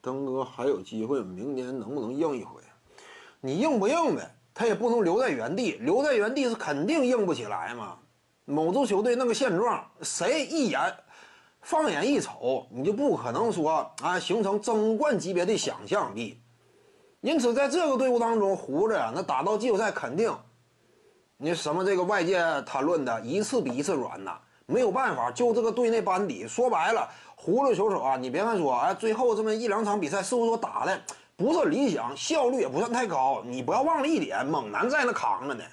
登哥还有机会，明年能不能硬一回？你硬不硬呗？他也不能留在原地，留在原地是肯定硬不起来嘛。某支球队那个现状，谁一眼放眼一瞅，你就不可能说啊形成争冠级别的想象力。因此，在这个队伍当中，胡子呀，那打到季后赛肯定，你什么这个外界谈论的一次比一次软呐，没有办法，就这个队内班底，说白了，胡子球手啊，你别看说，哎，最后这么一两场比赛，是不是说打的不是理想，效率也不算太高？你不要忘了一点，猛男在那扛着呢，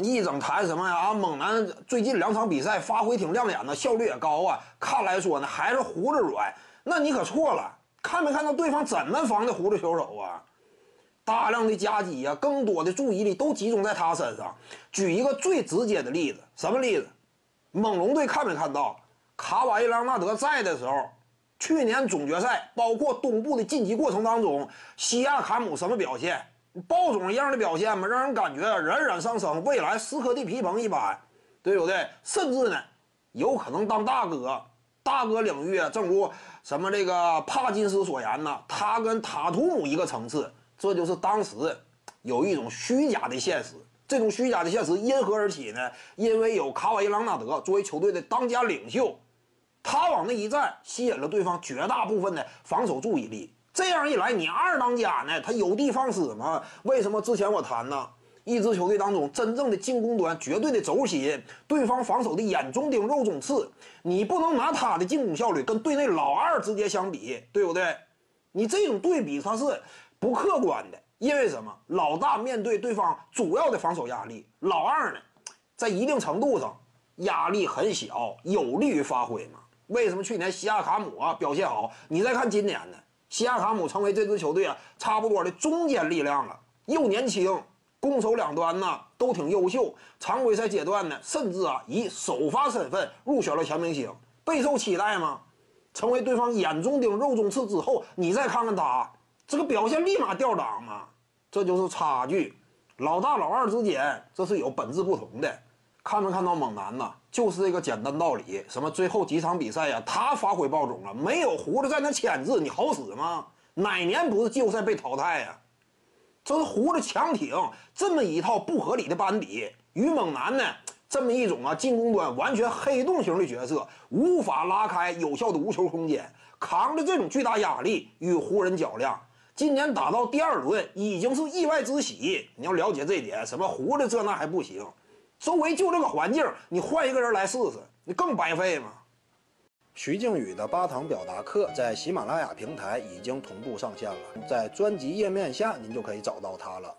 一整谈什么呀？啊，猛男最近两场比赛发挥挺亮眼的，效率也高啊。看来说呢，还是胡子软，那你可错了，看没看到对方怎么防的胡子球手啊？大量的夹击呀，更多的注意力都集中在他身上。举一个最直接的例子，什么例子？猛龙队看没看到卡瓦伊·朗纳德在的时候，去年总决赛包括东部的晋级过程当中，西亚卡姆什么表现？暴种一样的表现吗？让人感觉冉冉上升，未来斯科蒂皮蓬一般，对不对？甚至呢，有可能当大哥。大哥领域，正如什么这个帕金斯所言呢，他跟塔图姆一个层次。这就是当时有一种虚假的现实，这种虚假的现实因何而起呢？因为有卡瓦伊·朗纳德作为球队的当家领袖，他往那一站，吸引了对方绝大部分的防守注意力。这样一来，你二当家呢，他有的放矢吗？为什么之前我谈呢？一支球队当中真正的进攻端绝对的轴心，对方防守的眼中钉、肉中刺，你不能拿他的进攻效率跟队内老二直接相比，对不对？你这种对比他是。不客观的，因为什么？老大面对对方主要的防守压力，老二呢，在一定程度上压力很小，有利于发挥嘛。为什么去年西亚卡姆啊表现好？你再看今年呢？西亚卡姆成为这支球队啊差不多的中坚力量了，又年轻，攻守两端呢都挺优秀。常规赛阶段呢，甚至啊以首发身份入选了全明星，备受期待吗？成为对方眼中钉、肉中刺之后，你再看看他。这个表现立马掉档嘛，这就是差距。老大老二之间，这是有本质不同的。看没看到猛男呐？就是这个简单道理。什么最后几场比赛呀，他发挥爆种了，没有胡子在那牵制，你好使吗？哪年不是季后赛被淘汰呀？这是胡子强挺这么一套不合理的班底，与猛男呢这么一种啊进攻端完全黑洞型的角色，无法拉开有效的无球空间，扛着这种巨大压力与湖人较量。今年打到第二轮已经是意外之喜，你要了解这一点。什么胡子这那还不行，周围就这个环境，你换一个人来试试，你更白费吗？徐静宇的八堂表达课在喜马拉雅平台已经同步上线了，在专辑页面下您就可以找到它了。